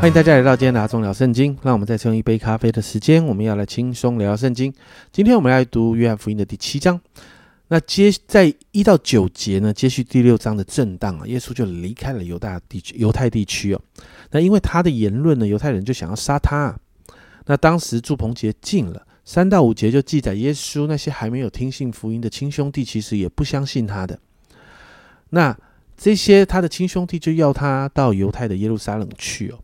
欢迎大家来到今天的阿忠聊圣经。让我们再用一杯咖啡的时间，我们要来轻松聊聊圣经。今天我们来读约翰福音的第七章。那接在一到九节呢，接续第六章的震荡啊，耶稣就离开了犹大地区、犹太地区哦。那因为他的言论呢，犹太人就想要杀他。那当时祝棚节近了，三到五节就记载耶稣那些还没有听信福音的亲兄弟，其实也不相信他的。那这些他的亲兄弟就要他到犹太的耶路撒冷去哦。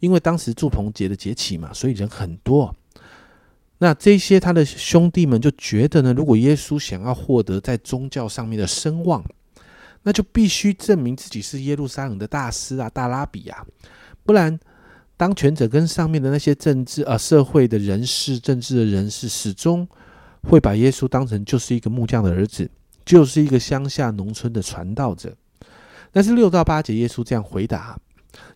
因为当时祝棚节的节期嘛，所以人很多。那这些他的兄弟们就觉得呢，如果耶稣想要获得在宗教上面的声望，那就必须证明自己是耶路撒冷的大师啊、大拉比啊，不然当权者跟上面的那些政治啊、社会的人士、政治的人士，始终会把耶稣当成就是一个木匠的儿子，就是一个乡下农村的传道者。但是六到八节，耶稣这样回答。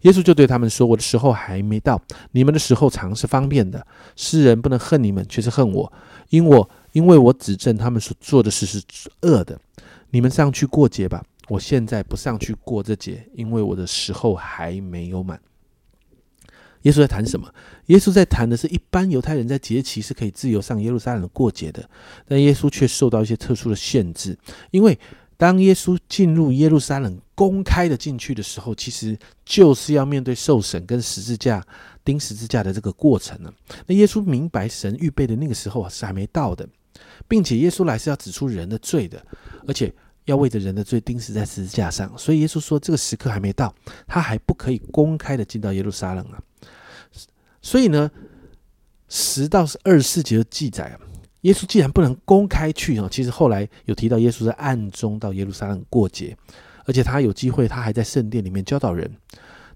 耶稣就对他们说：“我的时候还没到，你们的时候常是方便的。世人不能恨你们，却是恨我，因我因为我指证他们所做的事是恶的。你们上去过节吧，我现在不上去过这节，因为我的时候还没有满。”耶稣在谈什么？耶稣在谈的是一般犹太人在节期是可以自由上耶路撒冷过节的，但耶稣却受到一些特殊的限制，因为。当耶稣进入耶路撒冷公开的进去的时候，其实就是要面对受审跟十字架钉十字架的这个过程了。那耶稣明白神预备的那个时候是还没到的，并且耶稣来是要指出人的罪的，而且要为着人的罪钉死在十字架上。所以耶稣说这个时刻还没到，他还不可以公开的进到耶路撒冷啊。所以呢，十到二十四节的记载。耶稣既然不能公开去哦，其实后来有提到耶稣在暗中到耶路撒冷过节，而且他有机会，他还在圣殿里面教导人。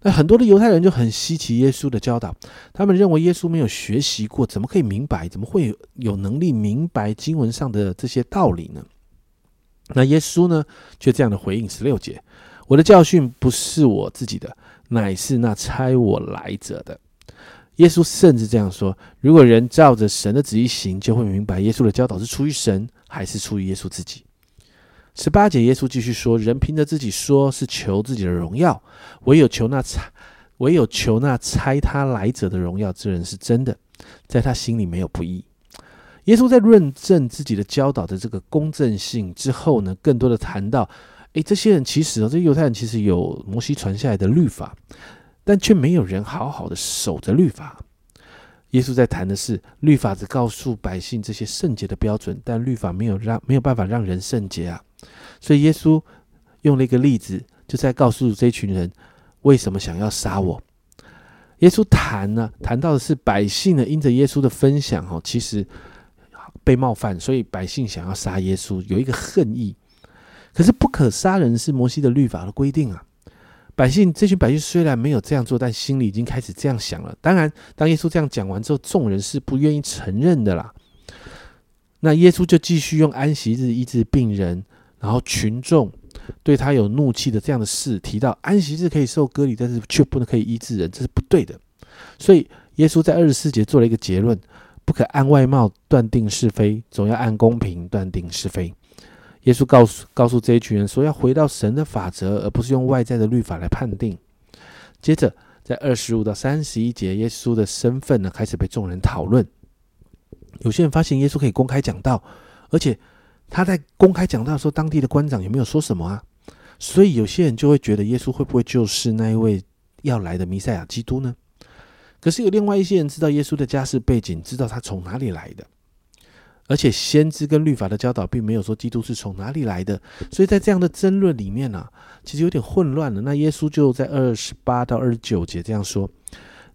那很多的犹太人就很稀奇耶稣的教导，他们认为耶稣没有学习过，怎么可以明白？怎么会有有能力明白经文上的这些道理呢？那耶稣呢，却这样的回应十六节：我的教训不是我自己的，乃是那差我来者的。耶稣甚至这样说：“如果人照着神的旨意行，就会明白耶稣的教导是出于神，还是出于耶稣自己。”十八节，耶稣继续说：“人凭着自己说是求自己的荣耀，唯有求那差，唯有求那差他来者的荣耀之人是真的，在他心里没有不义。”耶稣在论证自己的教导的这个公正性之后呢，更多的谈到：“诶，这些人其实哦，这犹太人其实有摩西传下来的律法。”但却没有人好好的守着律法。耶稣在谈的是律法只告诉百姓这些圣洁的标准，但律法没有让没有办法让人圣洁啊。所以耶稣用了一个例子，就在告诉这群人为什么想要杀我。耶稣谈呢，谈到的是百姓呢，因着耶稣的分享哈，其实被冒犯，所以百姓想要杀耶稣，有一个恨意。可是不可杀人是摩西的律法的规定啊。百姓这群百姓虽然没有这样做，但心里已经开始这样想了。当然，当耶稣这样讲完之后，众人是不愿意承认的啦。那耶稣就继续用安息日医治病人，然后群众对他有怒气的这样的事，提到安息日可以受割礼，但是却不能可以医治人，这是不对的。所以耶稣在二十四节做了一个结论：不可按外貌断定是非，总要按公平断定是非。耶稣告诉告诉这一群人说，要回到神的法则，而不是用外在的律法来判定。接着，在二十五到三十一节，耶稣的身份呢开始被众人讨论。有些人发现耶稣可以公开讲道，而且他在公开讲道的时候，当地的官长有没有说什么啊？所以有些人就会觉得耶稣会不会就是那一位要来的弥赛亚基督呢？可是有另外一些人知道耶稣的家世背景，知道他从哪里来的。而且先知跟律法的教导并没有说基督是从哪里来的，所以在这样的争论里面呢，其实有点混乱了。那耶稣就在二十八到二十九节这样说：“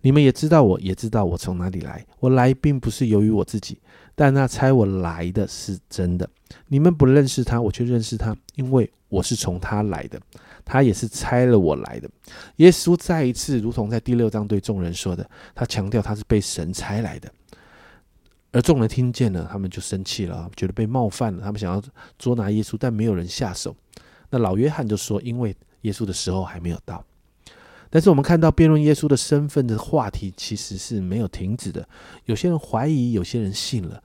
你们也知道，我也知道我从哪里来。我来并不是由于我自己，但那猜我来的是真的。你们不认识他，我却认识他，因为我是从他来的，他也是猜了我来的。”耶稣再一次如同在第六章对众人说的，他强调他是被神差来的。而众人听见了，他们就生气了，觉得被冒犯了。他们想要捉拿耶稣，但没有人下手。那老约翰就说：“因为耶稣的时候还没有到。”但是我们看到辩论耶稣的身份的话题其实是没有停止的。有些人怀疑，有些人信了。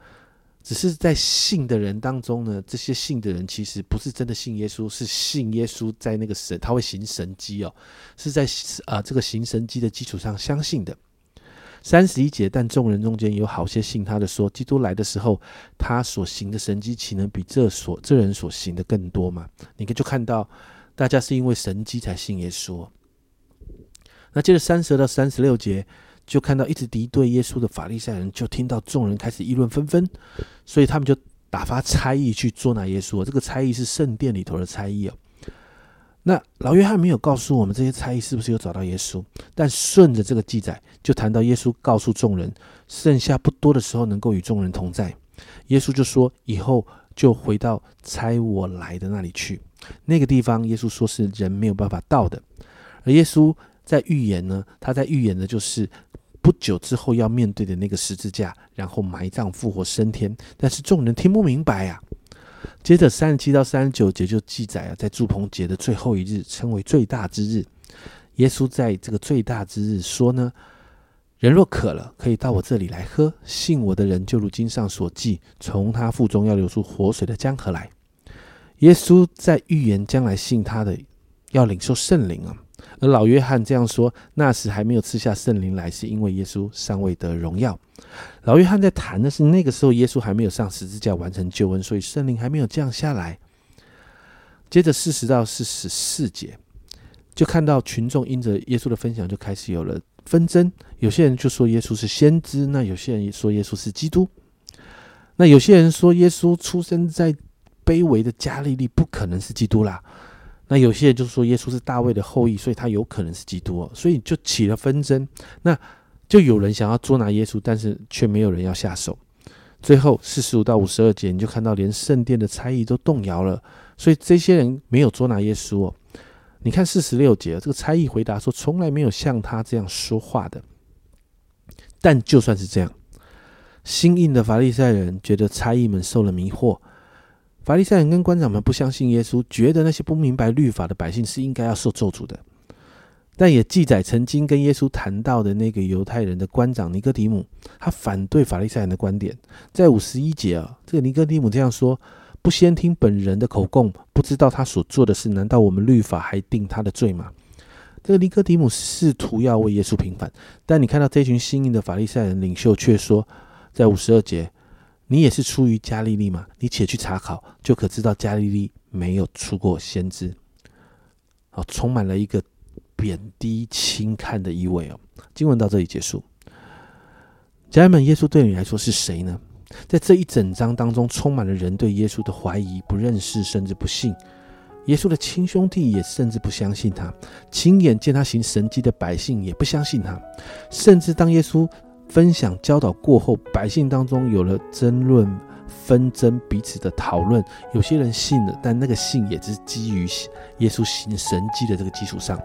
只是在信的人当中呢，这些信的人其实不是真的信耶稣，是信耶稣在那个神他会行神迹哦，是在啊这个行神迹的基础上相信的。三十一节，但众人中间有好些信他的说，基督来的时候，他所行的神迹岂能比这所这人所行的更多吗？你可就看到大家是因为神迹才信耶稣。那接着三十到三十六节。就看到一直敌对耶稣的法利赛人，就听到众人开始议论纷纷，所以他们就打发差役去捉拿耶稣。这个差役是圣殿里头的差役哦。那老约翰没有告诉我们这些差役是不是有找到耶稣，但顺着这个记载，就谈到耶稣告诉众人，剩下不多的时候能够与众人同在。耶稣就说，以后就回到差我来的那里去。那个地方，耶稣说是人没有办法到的。而耶稣在预言呢，他在预言的就是。不久之后要面对的那个十字架，然后埋葬、复活、升天，但是众人听不明白呀。接着三十七到三十九节就记载啊，在祝棚节的最后一日，称为最大之日。耶稣在这个最大之日说呢：“人若渴了，可以到我这里来喝。信我的人，就如经上所记，从他腹中要流出活水的江河来。”耶稣在预言将来信他的要领受圣灵啊。而老约翰这样说：“那时还没有赐下圣灵来，是因为耶稣尚未得荣耀。”老约翰在谈的是那个时候耶稣还没有上十字架完成救恩，所以圣灵还没有降下来。接着四十到四十四节，就看到群众因着耶稣的分享就开始有了纷争。有些人就说耶稣是先知，那有些人说耶稣是基督，那有些人说耶稣出生在卑微的加利利，不可能是基督啦。那有些人就说耶稣是大卫的后裔，所以他有可能是基督哦，所以就起了纷争。那就有人想要捉拿耶稣，但是却没有人要下手。最后四十五到五十二节，你就看到连圣殿的差役都动摇了，所以这些人没有捉拿耶稣哦。你看四十六节，这个差役回答说，从来没有像他这样说话的。但就算是这样，新印的法利赛人觉得差役们受了迷惑。法利赛人跟官长们不相信耶稣，觉得那些不明白律法的百姓是应该要受咒诅的。但也记载曾经跟耶稣谈到的那个犹太人的官长尼哥底姆，他反对法利赛人的观点。在五十一节啊，这个尼哥底姆这样说：不先听本人的口供，不知道他所做的事，难道我们律法还定他的罪吗？这个尼哥底姆试图要为耶稣平反，但你看到这群新颖的法利赛人领袖却说，在五十二节。你也是出于加利利吗？你且去查考，就可知道加利利没有出过先知。好，充满了一个贬低轻看的意味哦。经文到这里结束。家人们，耶稣对你来说是谁呢？在这一整章当中，充满了人对耶稣的怀疑、不认识，甚至不信。耶稣的亲兄弟也甚至不相信他，亲眼见他行神迹的百姓也不相信他，甚至当耶稣。分享教导过后，百姓当中有了争论、纷争、彼此的讨论。有些人信了，但那个信也只是基于耶稣行神迹的这个基础上。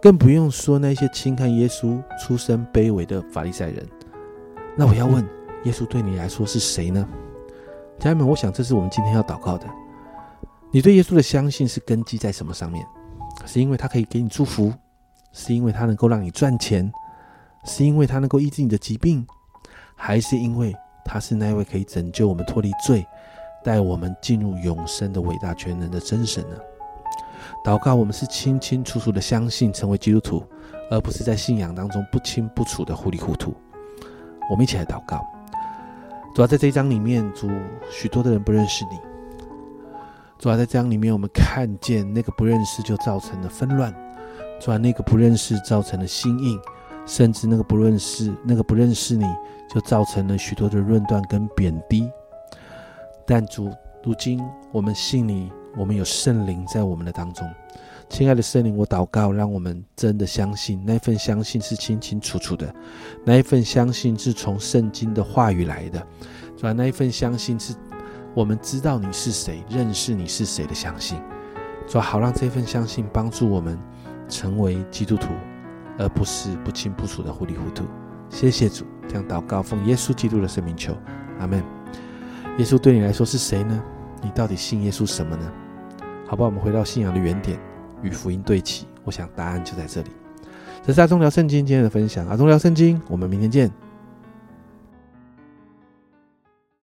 更不用说那些轻看耶稣出身卑微的法利赛人。那我要问，耶稣对你来说是谁呢？家人们，我想这是我们今天要祷告的。你对耶稣的相信是根基在什么上面？是因为他可以给你祝福，是因为他能够让你赚钱？是因为他能够医治你的疾病，还是因为他是那位可以拯救我们脱离罪、带我们进入永生的伟大全能的真神呢？祷告，我们是清清楚楚的相信成为基督徒，而不是在信仰当中不清不楚的糊里糊涂。我们一起来祷告。主要在这一章里面，主许多的人不认识你。主要在这章里面，我们看见那个不认识就造成了纷乱，主要那个不认识造成了心硬。甚至那个不认识，那个不认识你，就造成了许多的论断跟贬低。但主，如今我们信你，我们有圣灵在我们的当中。亲爱的圣灵，我祷告，让我们真的相信，那份相信是清清楚楚的，那一份相信是从圣经的话语来的，是吧？那一份相信是我们知道你是谁，认识你是谁的相信，主好让这份相信帮助我们成为基督徒。而不是不清不楚的糊里糊涂。谢谢主，这样祷告，奉耶稣基督的圣名求，阿门。耶稣对你来说是谁呢？你到底信耶稣什么呢？好吧，我们回到信仰的原点，与福音对齐。我想答案就在这里。这是阿忠聊圣经今天的分享，阿忠聊圣经，我们明天见。